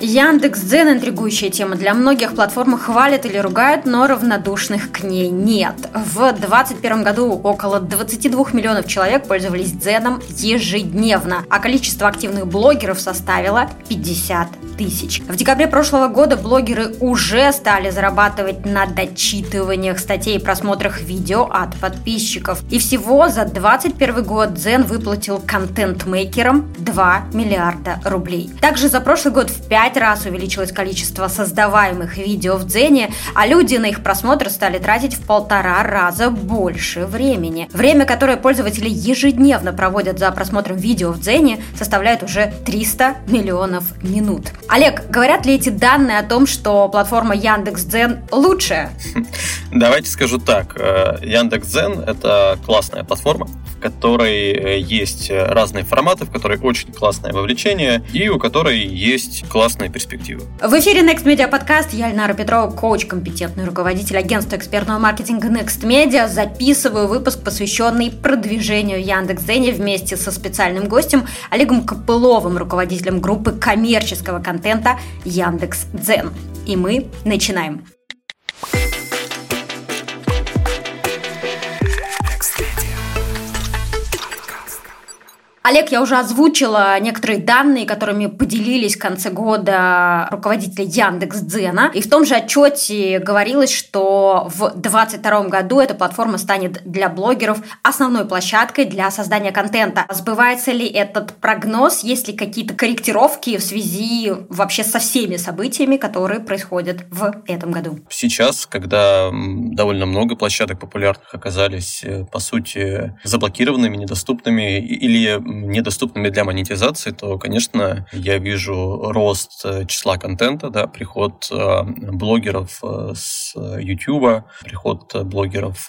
Яндекс.Дзен – интригующая тема. Для многих платформы хвалят или ругают, но равнодушных к ней нет. В 2021 году около 22 миллионов человек пользовались Дзеном ежедневно, а количество активных блогеров составило 50 тысяч. В декабре прошлого года блогеры уже стали зарабатывать на дочитываниях статей и просмотрах видео от подписчиков. И всего за 2021 год Дзен выплатил контент-мейкерам 2 миллиарда рублей. Также за прошлый год в 5 раз увеличилось количество создаваемых видео в Дзене, а люди на их просмотр стали тратить в полтора раза больше времени. Время, которое пользователи ежедневно проводят за просмотром видео в Дзене, составляет уже 300 миллионов минут. Олег, говорят ли эти данные о том, что платформа Яндекс.Дзен лучшая? Давайте скажу так. Э, Яндекс.Дзен – это классная платформа, в которой э, есть разные форматы, в которой очень классное вовлечение и у которой есть классные перспективы. В эфире Next Media подкаст. Я Альнара Петрова, коуч, компетентный руководитель агентства экспертного маркетинга Next Media. Записываю выпуск, посвященный продвижению Яндекс.Дзене вместе со специальным гостем Олегом Копыловым, руководителем группы коммерческого контента контента Яндекс.Дзен. И мы начинаем. Олег, я уже озвучила некоторые данные, которыми поделились в конце года руководители Яндекс Дзена. И в том же отчете говорилось, что в 2022 году эта платформа станет для блогеров основной площадкой для создания контента. Сбывается ли этот прогноз? Есть ли какие-то корректировки в связи вообще со всеми событиями, которые происходят в этом году? Сейчас, когда довольно много площадок популярных оказались, э, по сути, заблокированными, недоступными или недоступными для монетизации, то, конечно, я вижу рост э, числа контента, да, приход э, блогеров э, с YouTube, приход блогеров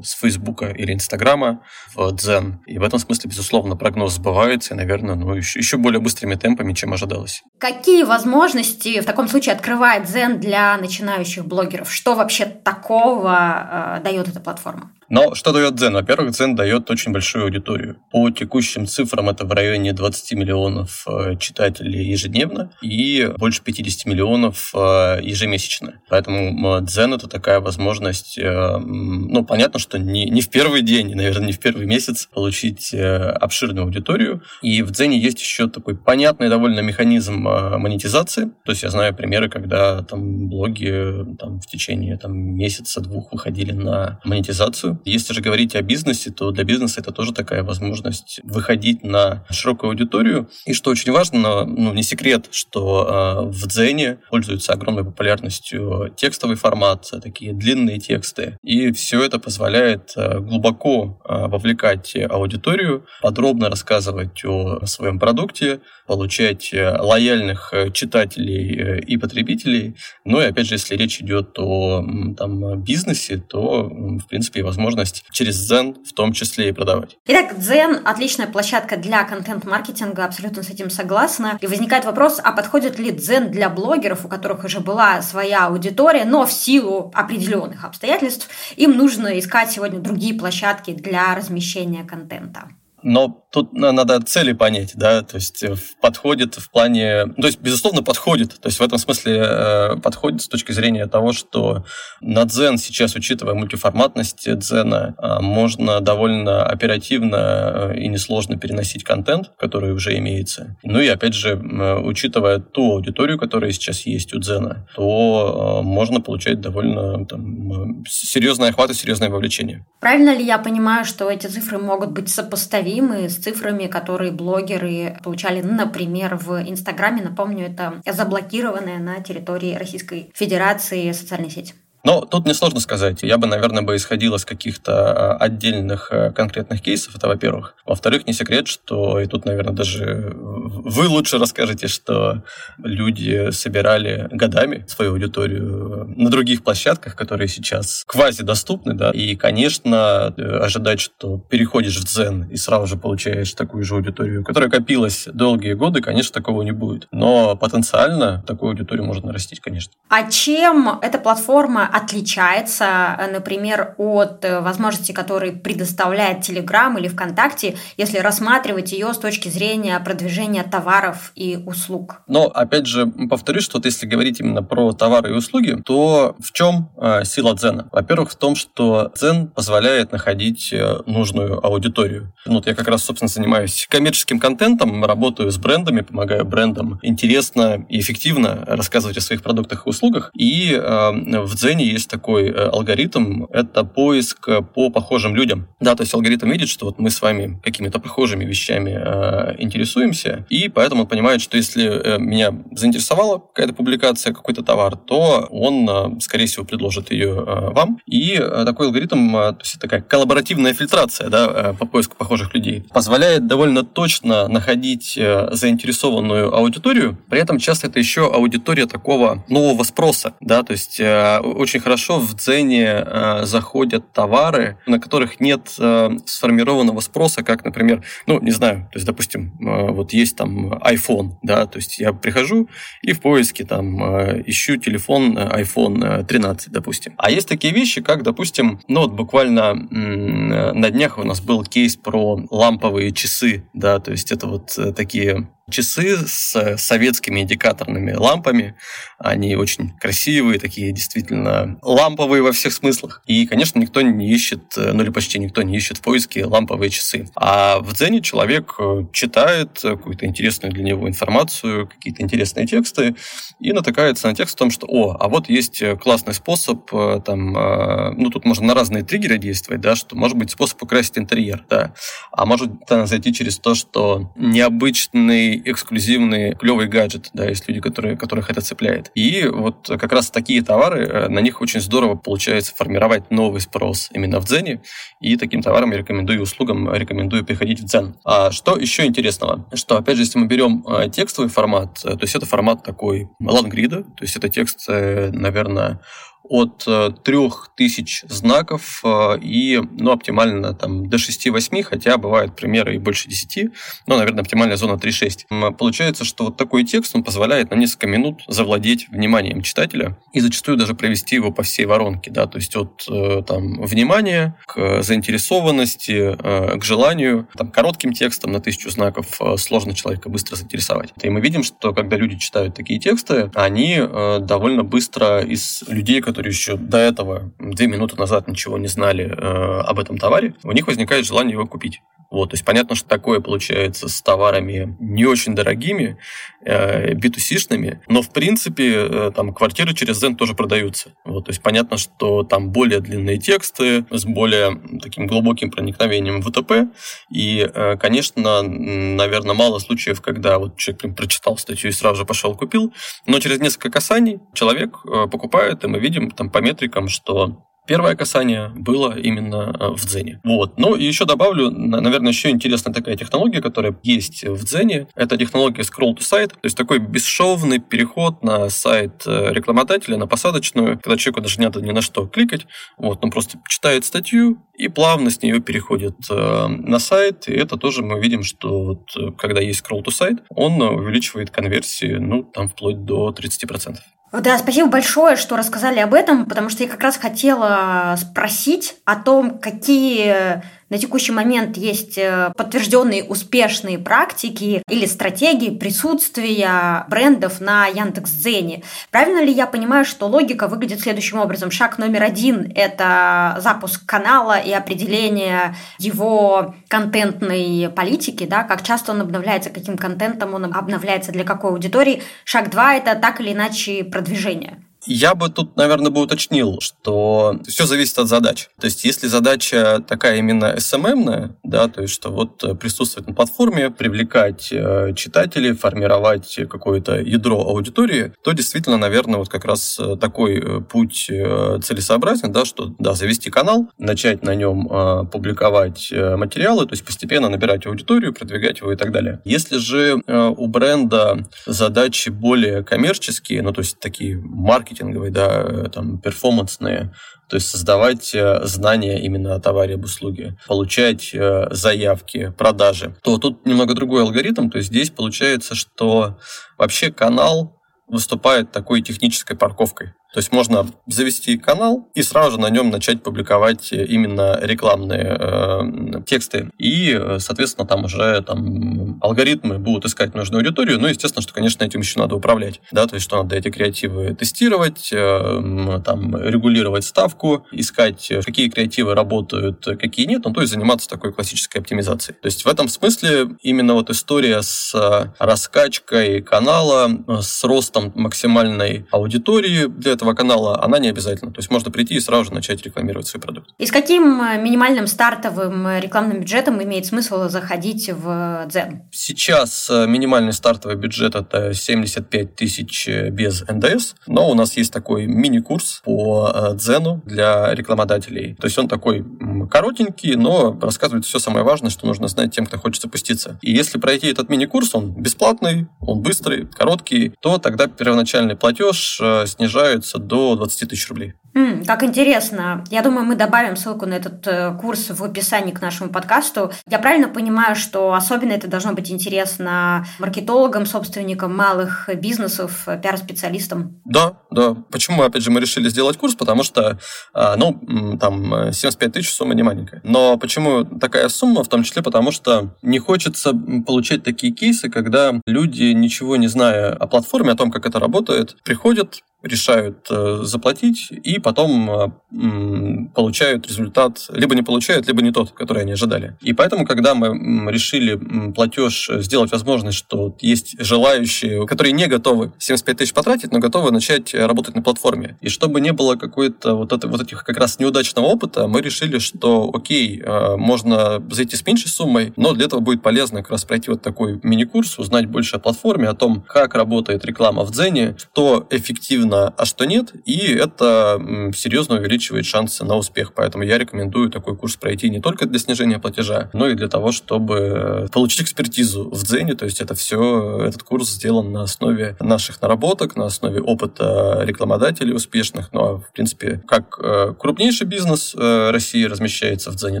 с Facebook или Инстаграма в Дзен. И в этом смысле, безусловно, прогноз сбывается, и, наверное, ну, еще, еще более быстрыми темпами, чем ожидалось. Какие возможности в таком случае открывает Дзен для начинающих блогеров? Что вообще такого э, дает эта платформа? Но что дает Дзен? Во-первых, Дзен дает очень большую аудиторию. По текущим цифрам это в районе 20 миллионов э, читателей ежедневно и больше 50 миллионов э, ежемесячно. Поэтому Дзен это такая возможность, э, ну, понятно, что не, не в первый день, наверное, не в первый месяц получить обширную аудиторию. И в Дзене есть еще такой понятный довольно механизм монетизации. То есть я знаю примеры, когда там блоги там, в течение там, месяца-двух выходили на монетизацию. Если же говорить о бизнесе, то для бизнеса это тоже такая возможность выходить на широкую аудиторию. И что очень важно, ну, не секрет, что э, в Дзене пользуется огромной популярностью текстовый формат, такие длинные тексты. И все это позволяет э, глубоко э, вовлекать аудиторию, подробно рассказывать о своем продукте, получать э, лояльных э, читателей э, и потребителей. Ну и опять же, если речь идет о там, бизнесе, то, в принципе, возможно возможность через Zen в том числе и продавать. Итак, Zen – отличная площадка для контент-маркетинга, абсолютно с этим согласна. И возникает вопрос, а подходит ли Zen для блогеров, у которых уже была своя аудитория, но в силу определенных обстоятельств им нужно искать сегодня другие площадки для размещения контента? Но тут надо цели понять, да, то есть э, подходит в плане, то есть, безусловно, подходит, то есть в этом смысле э, подходит с точки зрения того, что на Дзен сейчас, учитывая мультиформатность Дзена, э, можно довольно оперативно и несложно переносить контент, который уже имеется. Ну и, опять же, учитывая ту аудиторию, которая сейчас есть у Дзена, то можно получать довольно там, серьезный охват и серьезное вовлечение. Правильно ли я понимаю, что эти цифры могут быть сопоставимы сопоставимы с цифрами, которые блогеры получали, например, в Инстаграме. Напомню, это заблокированная на территории Российской Федерации социальная сеть. Но тут несложно сказать. Я бы, наверное, бы исходил из каких-то а, отдельных э, конкретных кейсов, это во-первых. Во-вторых, не секрет, что, и тут, наверное, даже вы лучше расскажете, что люди собирали годами свою аудиторию на других площадках, которые сейчас квази-доступны, да, и, конечно, э, ожидать, что переходишь в Дзен и сразу же получаешь такую же аудиторию, которая копилась долгие годы, конечно, такого не будет. Но потенциально такую аудиторию можно нарастить, конечно. А чем эта платформа отличается, например, от возможности, которые предоставляет Telegram или ВКонтакте, если рассматривать ее с точки зрения продвижения товаров и услуг? Но, опять же, повторюсь, что вот если говорить именно про товары и услуги, то в чем э, сила Дзена? Во-первых, в том, что Дзен позволяет находить э, нужную аудиторию. Ну, вот я как раз, собственно, занимаюсь коммерческим контентом, работаю с брендами, помогаю брендам интересно и эффективно рассказывать о своих продуктах и услугах. И э, в Дзене есть такой э, алгоритм, это поиск по похожим людям. Да, то есть алгоритм видит, что вот мы с вами какими-то похожими вещами э, интересуемся, и поэтому он понимает, что если э, меня заинтересовала какая-то публикация, какой-то товар, то он, э, скорее всего, предложит ее э, вам. И э, такой алгоритм, э, то есть такая коллаборативная фильтрация да, э, по поиску похожих людей, позволяет довольно точно находить э, заинтересованную аудиторию. При этом часто это еще аудитория такого нового спроса. Да, то есть э, очень хорошо в Дзене э, заходят товары, на которых нет э, сформированного спроса, как, например, ну, не знаю, то есть, допустим, э, вот есть там iPhone, да, то есть я прихожу и в поиске там э, ищу телефон iPhone 13, допустим. А есть такие вещи, как, допустим, ну вот буквально на днях у нас был кейс про ламповые часы, да, то есть это вот такие часы с советскими индикаторными лампами. Они очень красивые, такие действительно ламповые во всех смыслах. И, конечно, никто не ищет, ну или почти никто не ищет в поиске ламповые часы. А в Дзене человек э, читает какую-то интересную для него информацию, какие-то интересные тексты и натыкается на текст о том, что, о, а вот есть классный способ, э, там, э, ну тут можно на разные триггеры действовать, да, что может быть способ украсить интерьер, да, а может зайти через то, что необычный эксклюзивный, клевый гаджет, да, есть люди, которые, которых это цепляет. И вот как раз такие товары, э, на них очень здорово получается формировать новый спрос именно в Дзене, и таким товарам я рекомендую, услугам рекомендую приходить в Дзен. А что еще интересного? Что, опять же, если мы берем э, текстовый формат, э, то есть это формат такой лангрида, то есть это текст, наверное, от 3000 э, знаков э, и ну, оптимально там, до 6-8, хотя бывают примеры и больше 10, но, наверное, оптимальная зона 3-6. Получается, что вот такой текст он позволяет на несколько минут завладеть вниманием читателя и зачастую даже провести его по всей воронке, да, то есть от э, там, внимания к заинтересованности, к желанию, там, коротким текстом на тысячу знаков сложно человека быстро заинтересовать. И мы видим, что когда люди читают такие тексты, они довольно быстро из людей, которые которые еще до этого, две минуты назад ничего не знали э, об этом товаре, у них возникает желание его купить. Вот, то есть понятно, что такое получается с товарами не очень дорогими, э, B2C-шными, но в принципе э, там квартиры через Zen тоже продаются. Вот, то есть понятно, что там более длинные тексты с более таким глубоким проникновением в ВТП. И, э, конечно, наверное, мало случаев, когда вот человек прочитал статью и сразу же пошел купил, но через несколько касаний человек э, покупает, и мы видим там по метрикам, что Первое касание было именно э, в Дзене. Вот. Ну и еще добавлю, наверное, еще интересная такая технология, которая есть в Дзене. Это технология Scroll to Site, то есть такой бесшовный переход на сайт э, рекламодателя, на посадочную, когда человеку даже не надо ни на что кликать. Вот, он просто читает статью и плавно с нее переходит э, на сайт. И это тоже мы видим, что вот, когда есть Scroll to Site, он увеличивает конверсии, ну, там вплоть до 30%. Да, спасибо большое, что рассказали об этом, потому что я как раз хотела спросить о том, какие на текущий момент есть э, подтвержденные успешные практики или стратегии присутствия брендов на Яндекс.Дзене. Правильно ли я понимаю, что логика выглядит следующим образом? Шаг номер один – это запуск канала и определение его контентной политики, да, как часто он обновляется, каким контентом он обновляется, для какой аудитории. Шаг два – это так или иначе продвижение. Я бы тут, наверное, бы уточнил, что все зависит от задач. То есть, если задача такая именно SMM, да, то есть, что вот присутствовать на платформе, привлекать э, читателей, формировать какое-то ядро аудитории, то действительно, наверное, вот как раз э, такой э, путь целесообразен, да, что, да, завести канал, начать на нем публиковать материалы, то есть постепенно набирать аудиторию, продвигать его и так далее. Если же у бренда задачи более коммерческие, ну, то есть такие маркетинговые, маркетинговые, да, там, перформансные, то есть создавать э, знания именно о товаре, об услуге, получать э, заявки, продажи, то тут немного другой алгоритм. То есть здесь получается, что вообще канал выступает такой технической парковкой. То есть можно завести канал и сразу же на нем начать публиковать именно рекламные э, тексты. И, соответственно, там уже там, алгоритмы будут искать нужную аудиторию. Ну, естественно, что, конечно, этим еще надо управлять. Да? То есть, что надо эти креативы тестировать, э, там, регулировать ставку, искать, какие креативы работают, какие нет. Ну, то есть, заниматься такой классической оптимизацией. То есть, в этом смысле именно вот история с раскачкой канала, с ростом максимальной аудитории для этого канала, она не обязательна. То есть можно прийти и сразу же начать рекламировать свой продукт. И с каким э, минимальным стартовым э, рекламным бюджетом имеет смысл заходить в Дзен? Сейчас э, минимальный стартовый бюджет это 75 тысяч без НДС, но у нас есть такой мини-курс по Дзену для рекламодателей. То есть он такой коротенький, но рассказывает все самое важное, что нужно знать тем, кто хочет запуститься. И если пройти этот мини-курс, он бесплатный, он быстрый, короткий, то тогда первоначальный платеж снижается до 20 тысяч рублей. Mm, как интересно. Я думаю, мы добавим ссылку на этот э, курс в описании к нашему подкасту. Я правильно понимаю, что особенно это должно быть интересно маркетологам, собственникам малых бизнесов, э, пиар-специалистам? Да, да. Почему, опять же, мы решили сделать курс? Потому что, э, ну, там, 75 тысяч сумма не маленькая. Но почему такая сумма? В том числе потому, что не хочется получать такие кейсы, когда люди, ничего не зная о платформе, о том, как это работает, приходят, решают э, заплатить и потом э, получают результат, либо не получают, либо не тот, который они ожидали. И поэтому, когда мы решили платеж сделать возможность, что есть желающие, которые не готовы 75 тысяч потратить, но готовы начать работать на платформе. И чтобы не было какой-то вот, это, вот этих как раз неудачного опыта, мы решили, что окей, э, можно зайти с меньшей суммой, но для этого будет полезно как раз пройти вот такой мини-курс, узнать больше о платформе, о том, как работает реклама в Дзене, что эффективно эффективно, а что нет, и это серьезно увеличивает шансы на успех. Поэтому я рекомендую такой курс пройти не только для снижения платежа, но и для того, чтобы получить экспертизу в Дзене. То есть это все, этот курс сделан на основе наших наработок, на основе опыта рекламодателей успешных. Ну, а, в принципе, как э, крупнейший бизнес э, России размещается в Дзене,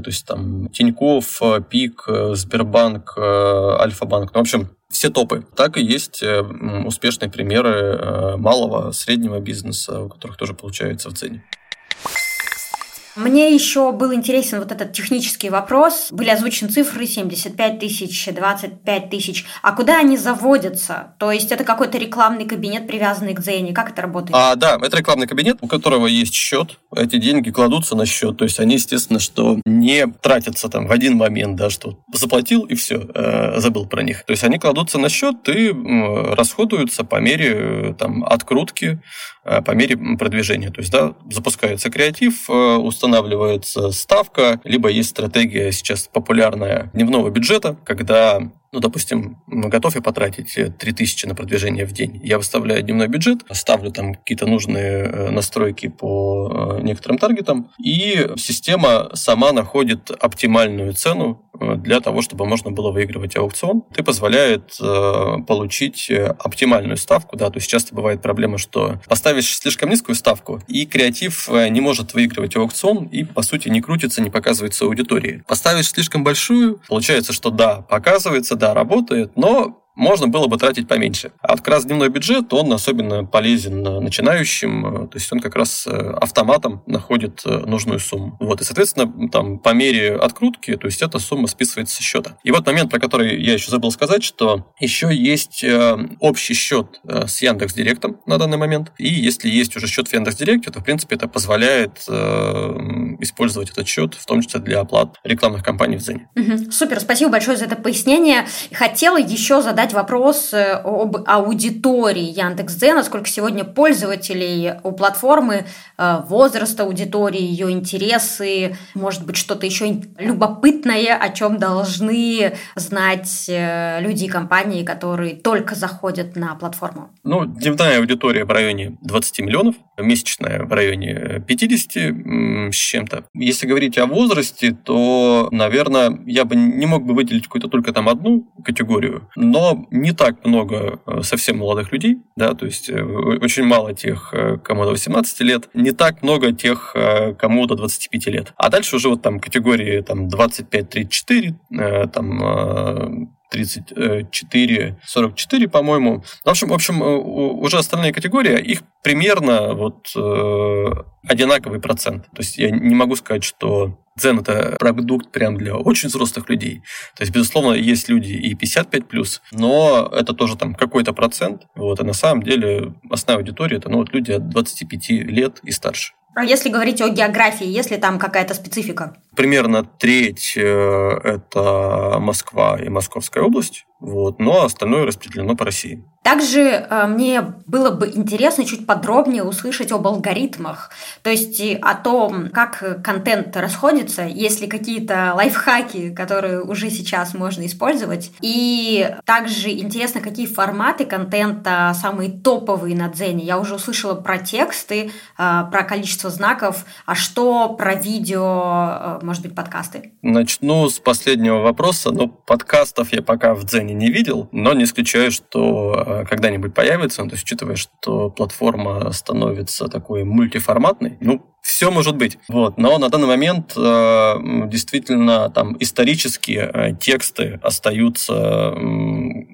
то есть там Тиньков, э, Пик, Сбербанк, Альфа-банк. Ну, в общем, все топы. Так и есть э, успешные примеры э, малого, среднего бизнеса, у которых тоже получается в цене. Мне еще был интересен вот этот технический вопрос. Были озвучены цифры 75 тысяч, 25 тысяч. А куда они заводятся? То есть это какой-то рекламный кабинет, привязанный к Дзене? Как это работает? А, да, это рекламный кабинет, у которого есть счет. Эти деньги кладутся на счет. То есть они, естественно, что не тратятся там в один момент, да, что заплатил и все, э, забыл про них. То есть они кладутся на счет и расходуются по мере э, там, открутки, э, по мере продвижения. То есть, да, запускается креатив, э, устанавливается устанавливается ставка, либо есть стратегия сейчас популярная дневного бюджета, когда ну, допустим, готов я потратить 3000 на продвижение в день. Я выставляю дневной бюджет, ставлю там какие-то нужные э, настройки по э, некоторым таргетам, и система сама находит оптимальную цену э, для того, чтобы можно было выигрывать аукцион. Это позволяет получить оптимальную ставку. Да, то есть часто бывает проблема, что поставишь слишком низкую ставку, и креатив не может выигрывать аукцион, и, по сути, не крутится, не показывается аудитории. Поставишь слишком большую, получается, что да, показывается, да, работает, но можно было бы тратить поменьше. А вот как раз дневной бюджет, он особенно полезен начинающим, то есть он как раз э, автоматом находит э, нужную сумму. Вот, и, соответственно, там по мере открутки, то есть эта сумма списывается со счета. И вот момент, про который я еще забыл сказать, что еще есть э, общий счет с Яндекс Директом на данный момент, и если есть уже счет в Яндекс Директе, то, в принципе, это позволяет использовать этот счет, в том числе для оплат рекламных кампаний в Зене. Угу. Супер, спасибо большое за это пояснение. Хотела еще задать задать вопрос э, об аудитории Яндекс.Дзена, сколько сегодня пользователей у платформы, э, возраст аудитории, ее интересы, может быть, что-то еще любопытное, о чем должны знать э, люди и компании, которые только заходят на платформу? Ну, дневная аудитория в районе 20 миллионов, месячная в районе 50 с чем-то. Если говорить о возрасте, то, наверное, я бы не мог бы выделить какую-то только там одну категорию, но не так много э, совсем молодых людей, да, то есть э, очень мало тех, э, кому до 18 лет, не так много тех, кому до 25 лет. А дальше уже вот там категории там 25-34, там 34, 44, по-моему. В общем, в общем, уже остальные категории, их примерно вот одинаковый процент. То есть я не могу сказать, что Дзен – это продукт прям для очень взрослых людей. То есть, безусловно, есть люди и 55+, но это тоже там какой-то процент. Вот, и на самом деле основная аудитория – это ну, вот люди от 25 лет и старше. А если говорить о географии, есть ли там какая-то специфика? Примерно треть э, – это Москва и Московская область, вот, но остальное распределено по России. Также э, мне было бы интересно чуть подробнее услышать об алгоритмах, то есть о том, как контент расходится, есть ли какие-то лайфхаки, которые уже сейчас можно использовать, и также интересно, какие форматы контента самые топовые на Дзене. Я уже услышала про тексты, э, про количество знаков, а что про видео, может быть, подкасты? Начну с последнего вопроса. Ну, подкастов я пока в Дзене не видел, но не исключаю, что Э, когда-нибудь появится, то есть учитывая, что платформа становится такой мультиформатной, ну, все может быть. Вот. Но на данный момент э, действительно там исторические э, тексты остаются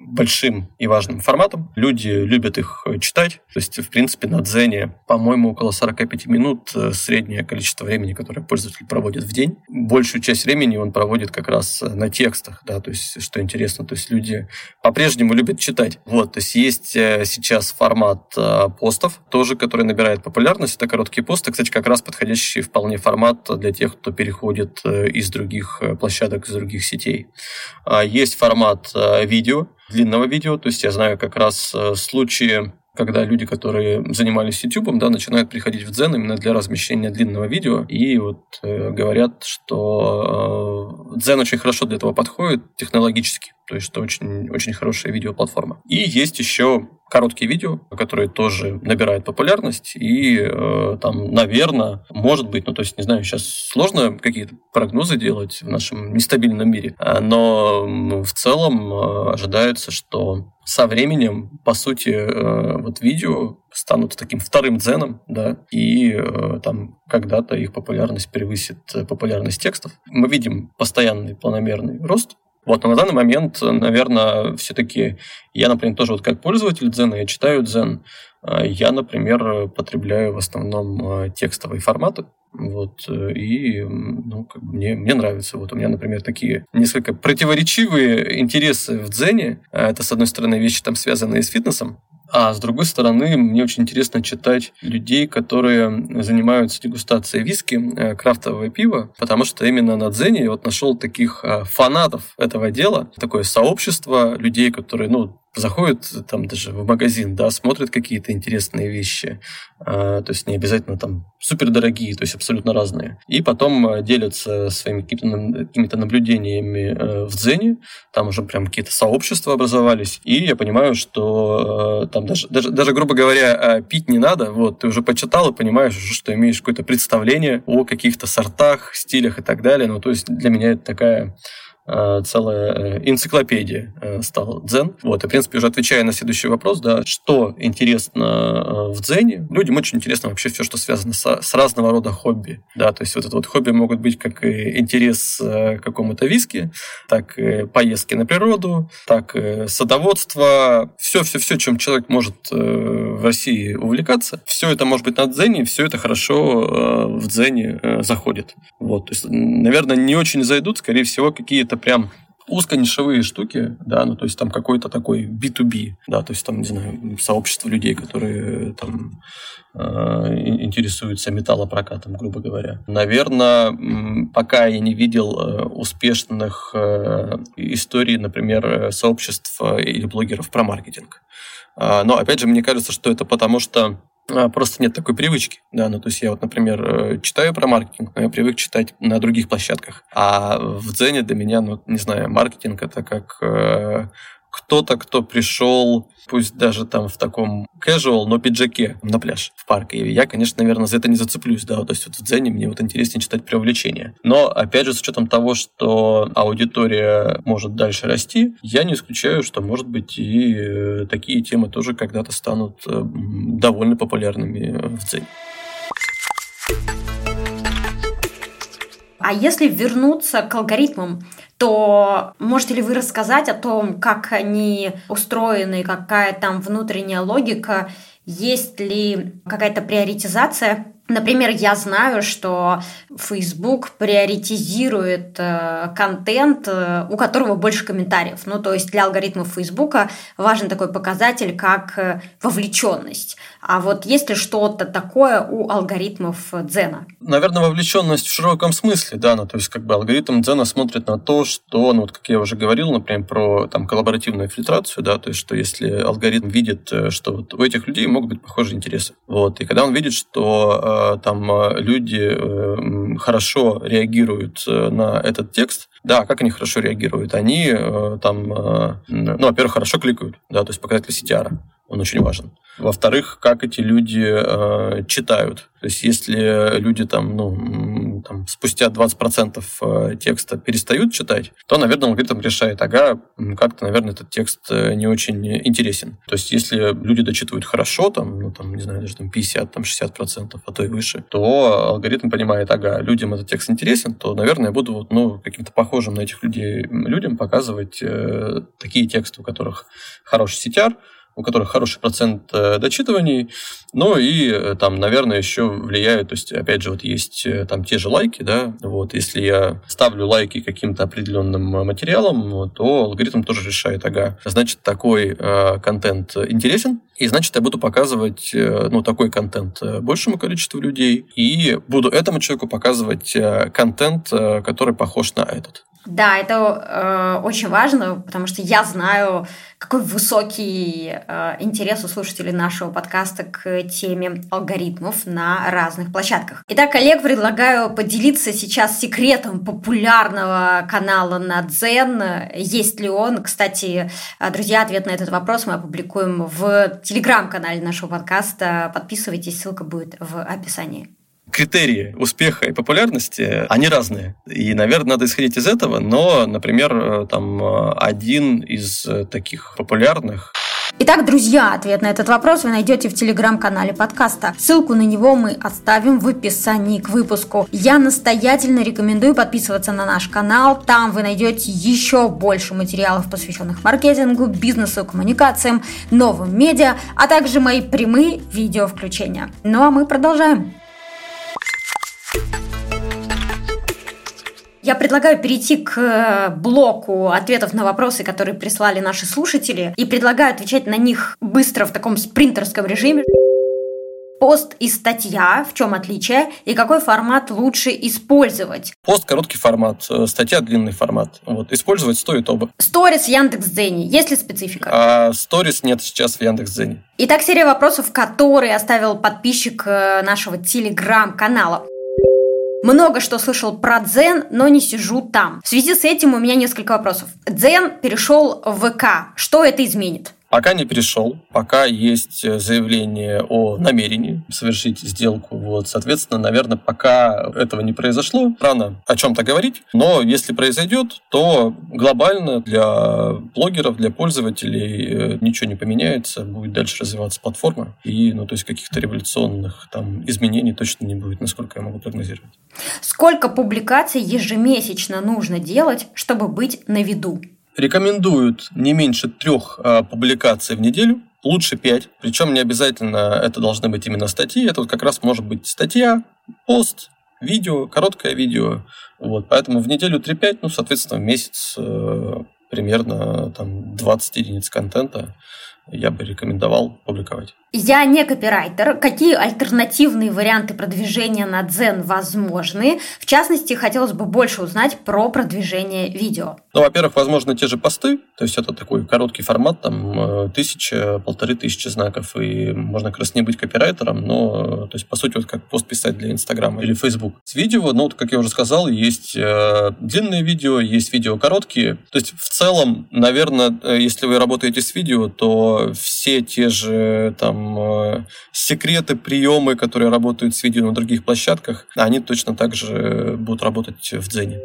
большим и важным форматом. Люди любят их читать. То есть, в принципе, на Дзене, по-моему, около 45 минут среднее количество времени, которое пользователь проводит в день. Большую часть времени он проводит как раз на текстах, да, то есть, что интересно, то есть люди по-прежнему любят читать. Вот, то есть есть сейчас формат постов, тоже, который набирает популярность. Это короткие посты, кстати, как раз подходящий вполне формат для тех, кто переходит э, из других э, площадок, из других сетей. А, есть формат э, видео, длинного видео, то есть я знаю как раз случаи когда люди, которые занимались YouTube, да, начинают приходить в Дзен именно для размещения длинного видео, и вот э, говорят, что Дзен очень хорошо для этого подходит технологически, то есть что очень, очень хорошая видеоплатформа. И есть еще короткие видео, которые тоже набирают популярность, и э, там, наверное, может быть, ну, то есть, не знаю, сейчас сложно какие-то прогнозы делать в нашем нестабильном мире, а, но в целом э, ожидается, что со временем, по сути, э, вот видео станут таким вторым дзеном, да, и э, там когда-то их популярность превысит популярность текстов. Мы видим постоянный планомерный рост вот, но на данный момент, наверное, все-таки я, например, тоже вот как пользователь Дзена, я читаю Дзен, а я, например, потребляю в основном а, текстовые форматы, вот, и ну, как бы мне, мне нравится. Вот у меня, например, такие несколько противоречивые интересы в Дзене. Это, с одной стороны, вещи там связанные с фитнесом, а с другой стороны, мне очень интересно читать людей, которые занимаются дегустацией виски, э, крафтового пива, потому что именно на Дзене я вот нашел таких э, фанатов этого дела, такое сообщество людей, которые, ну, заходят там даже в магазин, да, смотрят какие-то интересные вещи, а, то есть не обязательно там супер дорогие, то есть абсолютно разные. И потом а, делятся своими какими-то наблюдениями э, в Дзене, там уже прям какие-то сообщества образовались, и я понимаю, что э, там даже, даже, даже грубо говоря, а, пить не надо, вот, ты уже почитал и понимаешь уже, что имеешь какое-то представление о каких-то сортах, стилях и так далее, ну, то есть для меня это такая Э, целая э, энциклопедия э, стала дзен. Вот, и, в принципе, уже отвечая на следующий вопрос, да, что интересно в дзене, людям очень интересно вообще все, что связано с, с разного рода хобби. Да, то есть вот это вот хобби могут быть как и интерес к какому-то виски, так и поездки на природу, так и садоводство, все-все-все, чем человек может в России увлекаться, все это может быть на дзене, все это хорошо в дзене заходит. Вот, то есть, наверное, не очень зайдут, скорее всего, какие-то какие-то прям узконишевые штуки, да, ну, то есть там какой-то такой B2B, да, то есть там, не знаю, сообщество людей, которые там э, интересуются металлопрокатом, грубо говоря. Наверное, пока я не видел э, успешных э, историй, например, сообществ или блогеров про маркетинг. А, но, опять же, мне кажется, что это потому, что просто нет такой привычки. Да, ну, то есть я вот, например, э, читаю про маркетинг, но я привык читать на других площадках. А в Дзене для меня, ну, не знаю, маркетинг это как э, кто-то, кто пришел, пусть даже там в таком casual, но пиджаке на пляж в парк. И я, конечно, наверное, за это не зацеплюсь, да, то есть вот в Дзене мне вот интереснее читать про увлечение. Но, опять же, с учетом того, что аудитория может дальше расти, я не исключаю, что, может быть, и э, такие темы тоже когда-то станут э, довольно популярными в Дзене. А если вернуться к алгоритмам, то можете ли вы рассказать о том, как они устроены, какая там внутренняя логика, есть ли какая-то приоритизация Например, я знаю, что Facebook приоритизирует э, контент, э, у которого больше комментариев. Ну, то есть для алгоритмов Facebook важен такой показатель, как э, вовлеченность. А вот есть ли что-то такое у алгоритмов Дзена? Наверное, вовлеченность в широком смысле, да. Ну, то есть как бы алгоритм Дзена смотрит на то, что, ну, вот как я уже говорил, например, про там коллаборативную фильтрацию, да, то есть что если алгоритм видит, что вот у этих людей могут быть похожие интересы. Вот. И когда он видит, что там э, люди э, хорошо реагируют на этот текст, да, как они хорошо реагируют? Они там, ну, во-первых, хорошо кликают, да, то есть показатель CTR он очень важен. Во-вторых, как эти люди э, читают. То есть, если люди там, ну, там, спустя 20% э, текста перестают читать, то, наверное, алгоритм решает, ага, как-то, наверное, этот текст э, не очень интересен. То есть, если люди дочитывают хорошо, там, ну, там, не знаю, даже там 50, там, 60%, а то и выше, то алгоритм понимает, ага, людям этот текст интересен, то, наверное, я буду вот, ну, каким-то похожим на этих людей людям показывать э, такие тексты, у которых хороший CTR, у которых хороший процент э, дочитываний, ну и э, там, наверное, еще влияют, то есть, опять же, вот есть э, там те же лайки, да, вот, если я ставлю лайки каким-то определенным материалам, то алгоритм тоже решает, ага, значит, такой э, контент интересен, и значит, я буду показывать, э, ну, такой контент большему количеству людей, и буду этому человеку показывать э, контент, э, который похож на этот. Да, это э, очень важно, потому что я знаю, какой высокий э, интерес у слушателей нашего подкаста к теме алгоритмов на разных площадках. Итак, коллег, предлагаю поделиться сейчас секретом популярного канала на Дзен. Есть ли он? Кстати, э, друзья, ответ на этот вопрос мы опубликуем в телеграм-канале нашего подкаста. Подписывайтесь, ссылка будет в описании критерии успеха и популярности, они разные. И, наверное, надо исходить из этого, но, например, э, там э, один из э, таких популярных Итак, друзья, ответ на этот вопрос вы найдете в телеграм-канале подкаста. Ссылку на него мы оставим в описании к выпуску. Я настоятельно рекомендую подписываться на наш канал. Там вы найдете еще больше материалов, посвященных маркетингу, бизнесу, коммуникациям, новым медиа, а также мои прямые видео включения. Ну а мы продолжаем. Я предлагаю перейти к э, блоку ответов на вопросы, которые прислали наши слушатели, и предлагаю отвечать на них быстро в таком спринтерском режиме. Пост и статья, в чем отличие, и какой формат лучше использовать? Пост – короткий формат, э, статья – длинный формат. Вот. Использовать стоит оба. Сторис Яндекс.Дзене. Есть ли специфика? А, сторис нет сейчас в Яндекс.Дзене. Итак, серия вопросов, которые оставил подписчик э, нашего телеграм-канала. Много что слышал про Дзен, но не сижу там. В связи с этим у меня несколько вопросов. Дзен перешел в ВК. Что это изменит? Пока не перешел, пока есть э, заявление о намерении совершить сделку. Вот, соответственно, наверное, пока этого не произошло, рано о чем-то говорить. Но если произойдет, то глобально для блогеров, для пользователей э, ничего не поменяется, будет дальше развиваться платформа. И, ну, то есть каких-то революционных там изменений точно не будет, насколько я могу прогнозировать. Сколько публикаций ежемесячно нужно делать, чтобы быть на виду? Рекомендуют не меньше трех а, публикаций в неделю, лучше пять. Причем не обязательно это должны быть именно статьи. Это вот как раз может быть статья, пост, видео, короткое видео. Вот, поэтому в неделю 3-5, ну, соответственно, в месяц э, примерно там 20 единиц контента я бы рекомендовал публиковать. Я не копирайтер. Какие альтернативные варианты продвижения на Дзен возможны? В частности, хотелось бы больше узнать про продвижение видео. Ну, во-первых, возможно, те же посты. То есть это такой короткий формат, там э, тысяча, полторы тысячи знаков. И можно как раз не быть копирайтером, но, то есть, по сути, вот как пост писать для Инстаграма или Фейсбук. С видео, ну, вот, как я уже сказал, есть э, длинные видео, есть видео короткие. То есть, в целом, наверное, э, если вы работаете с видео, то все те же там э, секреты, приемы, которые работают с видео на других площадках, они точно так же будут работать в Дзене.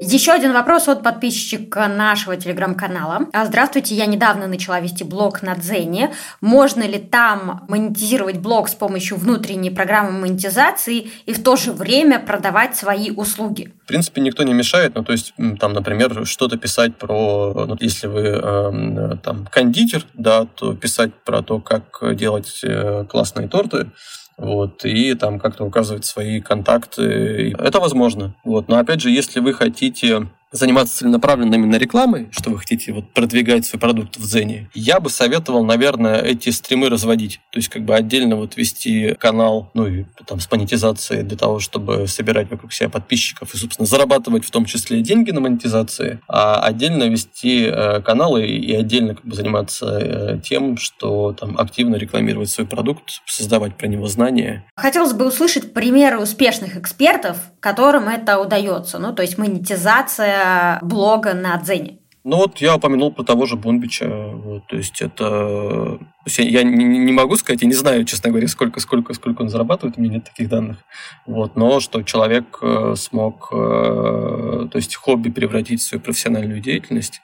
Еще один вопрос от подписчика нашего телеграм-канала. А, здравствуйте, я недавно начала вести блог на Дзене. Можно ли там монетизировать блог с помощью внутренней программы монетизации и в то же время продавать свои услуги? В принципе, никто не мешает. Ну, то есть, там, например, что-то писать про... Ну, если вы э, там кондитер, да, то писать про то, как делать э, классные торты, вот, и там как-то указывать свои контакты. Это возможно. Вот. Но опять же, если вы хотите заниматься целенаправленно именно рекламой, что вы хотите вот продвигать свой продукт в Зене, я бы советовал, наверное, эти стримы разводить. То есть как бы отдельно вот вести канал, ну и там с монетизацией для того, чтобы собирать вокруг себя подписчиков и, собственно, зарабатывать в том числе деньги на монетизации, а отдельно вести э, каналы и отдельно как бы заниматься э, тем, что там активно рекламировать свой продукт, создавать про него знания. Хотелось бы услышать примеры успешных экспертов, которым это удается. Ну, то есть монетизация блога на Дзене? Ну вот я упомянул про того же Бунбича. Вот, то есть это... То есть я не, не могу сказать, я не знаю, честно говоря, сколько, сколько, сколько он зарабатывает, у меня нет таких данных. Вот, но что человек э, смог э, то есть хобби превратить в свою профессиональную деятельность,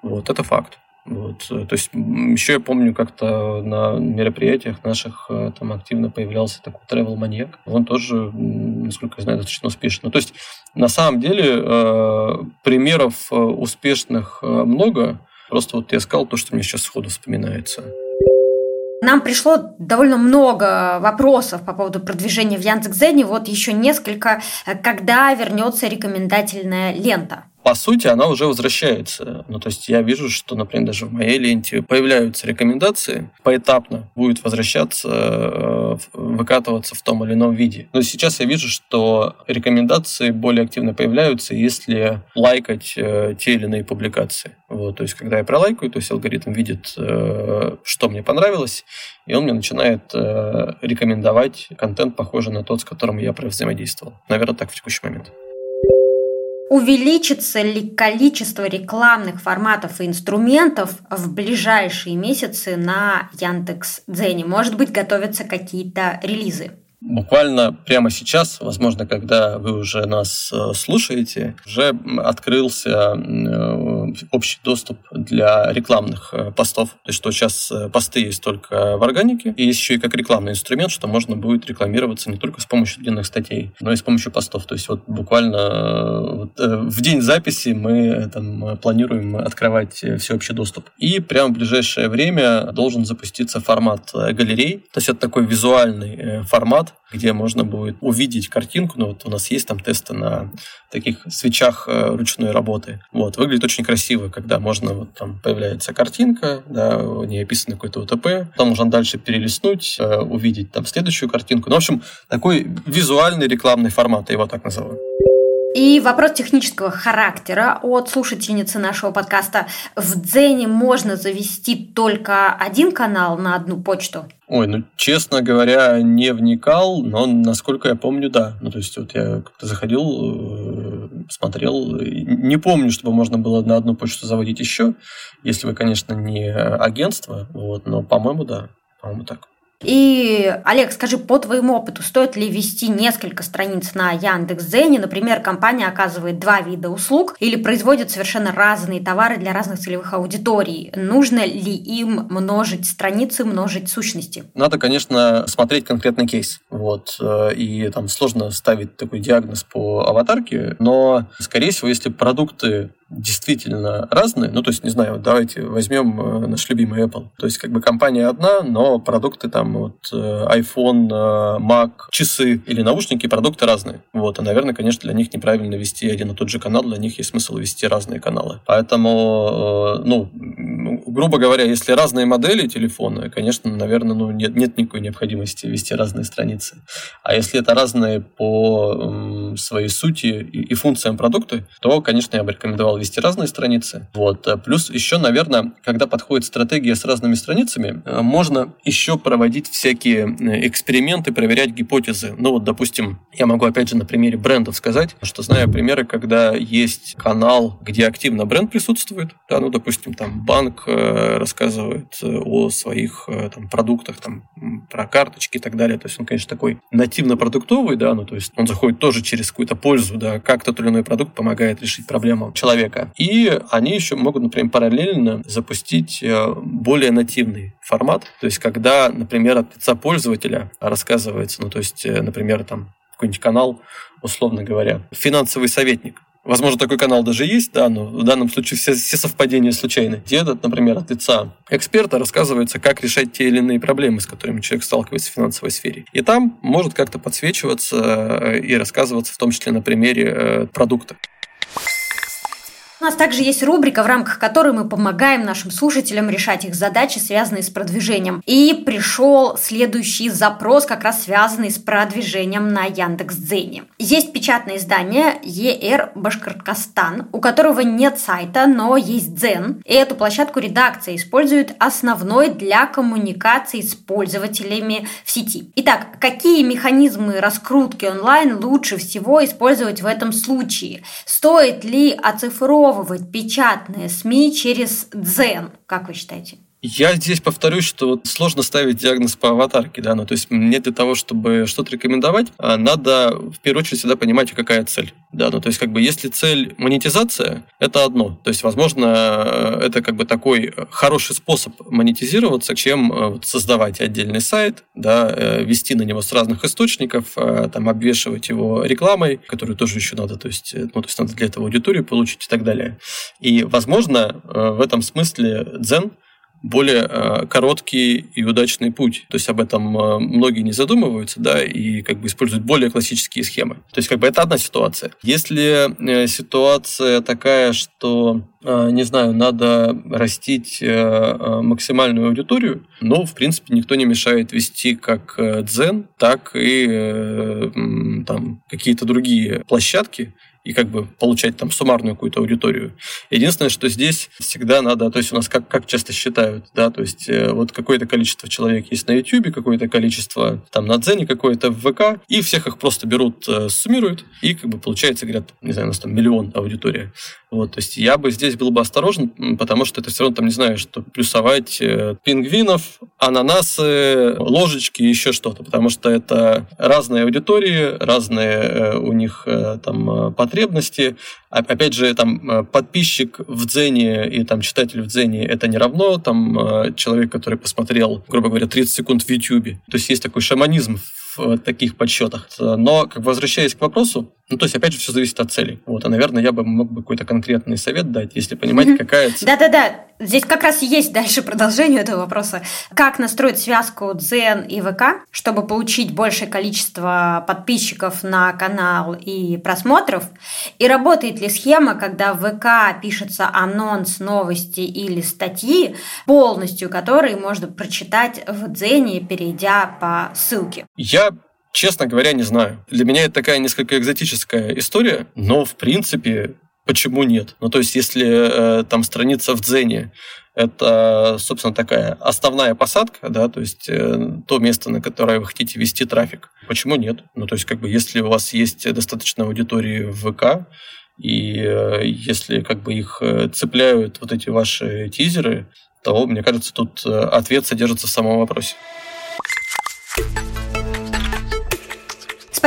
вот, это факт. Вот. Э, то есть еще я помню, как-то на мероприятиях наших э, там активно появлялся такой travel маньяк. Он тоже, насколько я знаю, достаточно успешный. То есть на самом деле э, примеров успешных много. Просто вот я сказал то, что мне сейчас сходу вспоминается. Нам пришло довольно много вопросов по поводу продвижения в Яндекс.Зене. Вот еще несколько. Когда вернется рекомендательная лента? По сути, она уже возвращается. Ну, то есть я вижу, что, например, даже в моей ленте появляются рекомендации, поэтапно будет возвращаться, э, выкатываться в том или ином виде. Но сейчас я вижу, что рекомендации более активно появляются, если лайкать э, те или иные публикации. Вот, то есть, когда я пролайкаю, то есть алгоритм видит, э, что мне понравилось, и он мне начинает рекомендовать контент, похожий на тот, с которым я взаимодействовал. Наверное, так в текущий момент. Увеличится ли количество рекламных форматов и инструментов в ближайшие месяцы на Яндекс Дзене? Может быть, готовятся какие-то релизы? Буквально прямо сейчас, возможно, когда вы уже нас э, слушаете, уже открылся э, общий доступ для рекламных э, постов. То есть, что сейчас посты есть только в органике, и есть еще и как рекламный инструмент, что можно будет рекламироваться не только с помощью длинных статей, но и с помощью постов. То есть, вот буквально вот, в день записи мы там планируем открывать всеобщий доступ. И прямо в ближайшее время должен запуститься формат галерей. То есть, это такой визуальный формат, формат, где можно будет увидеть картинку. Ну, вот у нас есть там тесты на таких свечах э, ручной работы. Вот, выглядит очень красиво, когда можно, вот там появляется картинка, да, у нее описано какой-то УТП, потом можно дальше перелистнуть, э, увидеть там следующую картинку. Ну, в общем, такой визуальный рекламный формат, я его так называю. И вопрос технического характера от слушательницы нашего подкаста. В Дзене можно завести только один канал на одну почту? Ой, ну, честно говоря, не вникал, но, насколько я помню, да. Ну, то есть, вот я как-то заходил, э, смотрел, не помню, чтобы можно было на одну почту заводить еще, если вы, конечно, не агентство, вот, но, по-моему, да, по-моему, так. И, Олег, скажи, по твоему опыту, стоит ли вести несколько страниц на Яндекс.Дзене? Например, компания оказывает два вида услуг или производит совершенно разные товары для разных целевых аудиторий. Нужно ли им множить страницы, множить сущности? Надо, конечно, смотреть конкретный кейс. Вот. Э, и там сложно ставить такой диагноз по аватарке, но, скорее всего, если продукты действительно разные. Ну, то есть, не знаю, давайте возьмем э, наш любимый Apple. То есть, как бы компания одна, но продукты там вот э, iPhone, э, Mac, часы или наушники, продукты разные. Вот, и, наверное, конечно, для них неправильно вести один и тот же канал, для них есть смысл вести разные каналы. Поэтому, ну, грубо говоря, если разные модели телефона, конечно, наверное, ну, нет, нет никакой необходимости вести разные страницы. А если это разные по своей сути и, и функциям продукты, то, конечно, я бы рекомендовал вести разные страницы. Вот. Э, плюс еще, наверное, когда подходит стратегия с разными страницами, э, можно еще проводить всякие э, эксперименты, проверять гипотезы. Ну вот, допустим, я могу опять же на примере брендов сказать, что знаю примеры, когда есть канал, где активно бренд присутствует, да, ну, допустим, там банк рассказывает о своих там, продуктах, там, про карточки и так далее. То есть он, конечно, такой нативно-продуктовый, да, ну, то есть он заходит тоже через какую-то пользу, да, как тот или иной продукт помогает решить проблему человека. И они еще могут, например, параллельно запустить э, более нативный формат, то есть когда, например, от лица пользователя рассказывается, ну, то есть, э, например, там какой-нибудь канал, условно говоря, финансовый советник, Возможно, такой канал даже есть, да, но в данном случае все, все совпадения случайны. Где, например, от лица эксперта рассказывается, как решать те или иные проблемы, с которыми человек сталкивается в финансовой сфере. И там может как-то подсвечиваться э, и рассказываться, в том числе на примере продукта. У нас также есть рубрика, в рамках которой мы помогаем нашим слушателям решать их задачи, связанные с продвижением. И пришел следующий запрос, как раз связанный с продвижением на Яндекс.Дзене. Есть печатное издание ЕР Башкортостан, у которого нет сайта, но есть Дзен. И эту площадку редакция использует основной для коммуникации с пользователями в сети. Итак, какие механизмы раскрутки онлайн лучше всего использовать в этом случае? Стоит ли оцифровывать расшифровывать печатные СМИ через Дзен, как вы считаете? Я здесь повторюсь, что вот сложно ставить диагноз по аватарке, да, ну, то есть мне для того, чтобы что-то рекомендовать, а, надо в первую очередь всегда понимать, какая цель, да, ну, то есть как бы если цель монетизация, это одно, то есть, возможно, это как бы такой хороший способ монетизироваться, чем э, создавать отдельный сайт, да, э, вести на него с разных источников, э, там, обвешивать его рекламой, которую тоже еще надо, то есть, ну, то есть надо для этого аудиторию получить и так далее. И, возможно, в этом смысле Дзен – более э, короткий и удачный путь. То есть об этом э, многие не задумываются, да, и как бы используют более классические схемы. То есть как бы это одна ситуация. Если э, ситуация такая, что не знаю, надо растить максимальную аудиторию, но, в принципе, никто не мешает вести как Дзен, так и там какие-то другие площадки, и как бы получать там суммарную какую-то аудиторию. Единственное, что здесь всегда надо, то есть у нас как, как часто считают, да, то есть э, вот какое-то количество человек есть на YouTube, какое-то количество там на Дзене, какое-то в ВК, и всех их просто берут, э, суммируют, и как бы получается, говорят, не знаю, у нас там миллион аудитория. Вот, то есть я бы здесь был бы осторожен, потому что это все равно там, не знаю, что плюсовать э, пингвинов, ананасы, ложечки, еще что-то, потому что это разные аудитории, разные у них там потребности. Опять же, там э, подписчик в Дзене и там читатель в Дзене это не равно там э, человек, который посмотрел, грубо говоря, 30 секунд в YouTube. То есть есть такой шаманизм в таких подсчетах. Но, как возвращаясь к вопросу, ну, то есть, опять же, все зависит от цели. Вот, а, наверное, я бы мог бы какой-то конкретный совет дать, если понимать, какая цель. Да-да-да, здесь как раз есть дальше продолжение этого вопроса. Как настроить связку Дзен и ВК, чтобы получить большее количество подписчиков на канал и просмотров? И работает ли схема, когда в ВК пишется анонс, новости или статьи, полностью которые можно прочитать в Дзене, перейдя по ссылке? Я Честно говоря, не знаю. Для меня это такая несколько экзотическая история, но в принципе почему нет? Ну, то есть, если э, там страница в Дзене, это, собственно, такая основная посадка, да, то есть э, то место, на которое вы хотите вести трафик. Почему нет? Ну, то есть, как бы, если у вас есть достаточно аудитории в ВК, и э, если как бы их э, цепляют вот эти ваши тизеры, то, мне кажется, тут э, ответ содержится в самом вопросе.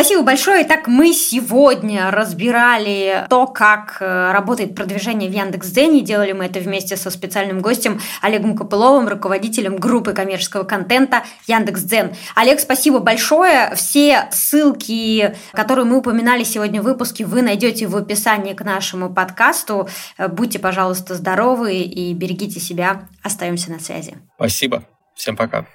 Спасибо большое. Итак, мы сегодня разбирали то, как э, работает продвижение в Яндекс.Дзене. Делали мы это вместе со специальным гостем Олегом Копыловым, руководителем группы коммерческого контента Яндекс.Дзен. Олег, спасибо большое. Все ссылки, которые мы упоминали сегодня в выпуске, вы найдете в описании к нашему подкасту. Э, будьте, пожалуйста, здоровы и берегите себя. Остаемся на связи. Спасибо. Всем пока.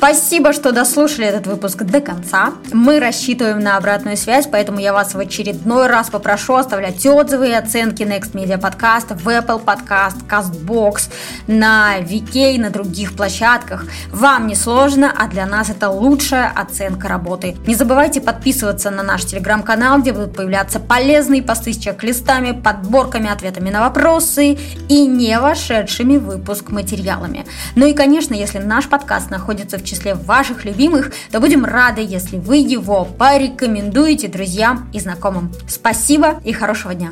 Спасибо, что дослушали этот выпуск до конца. Мы рассчитываем на обратную связь, поэтому я вас в очередной раз попрошу оставлять отзывы и оценки Next Media Podcast в Apple Podcast, CastBox, на VK, на других площадках. Вам не сложно, а для нас это лучшая оценка работы. Не забывайте подписываться на наш телеграм-канал, где будут появляться полезные посты с чек-листами, подборками, ответами на вопросы и не вошедшими в выпуск материалами. Ну и, конечно, если наш подкаст находится в числе ваших любимых, то будем рады, если вы его порекомендуете друзьям и знакомым. Спасибо и хорошего дня!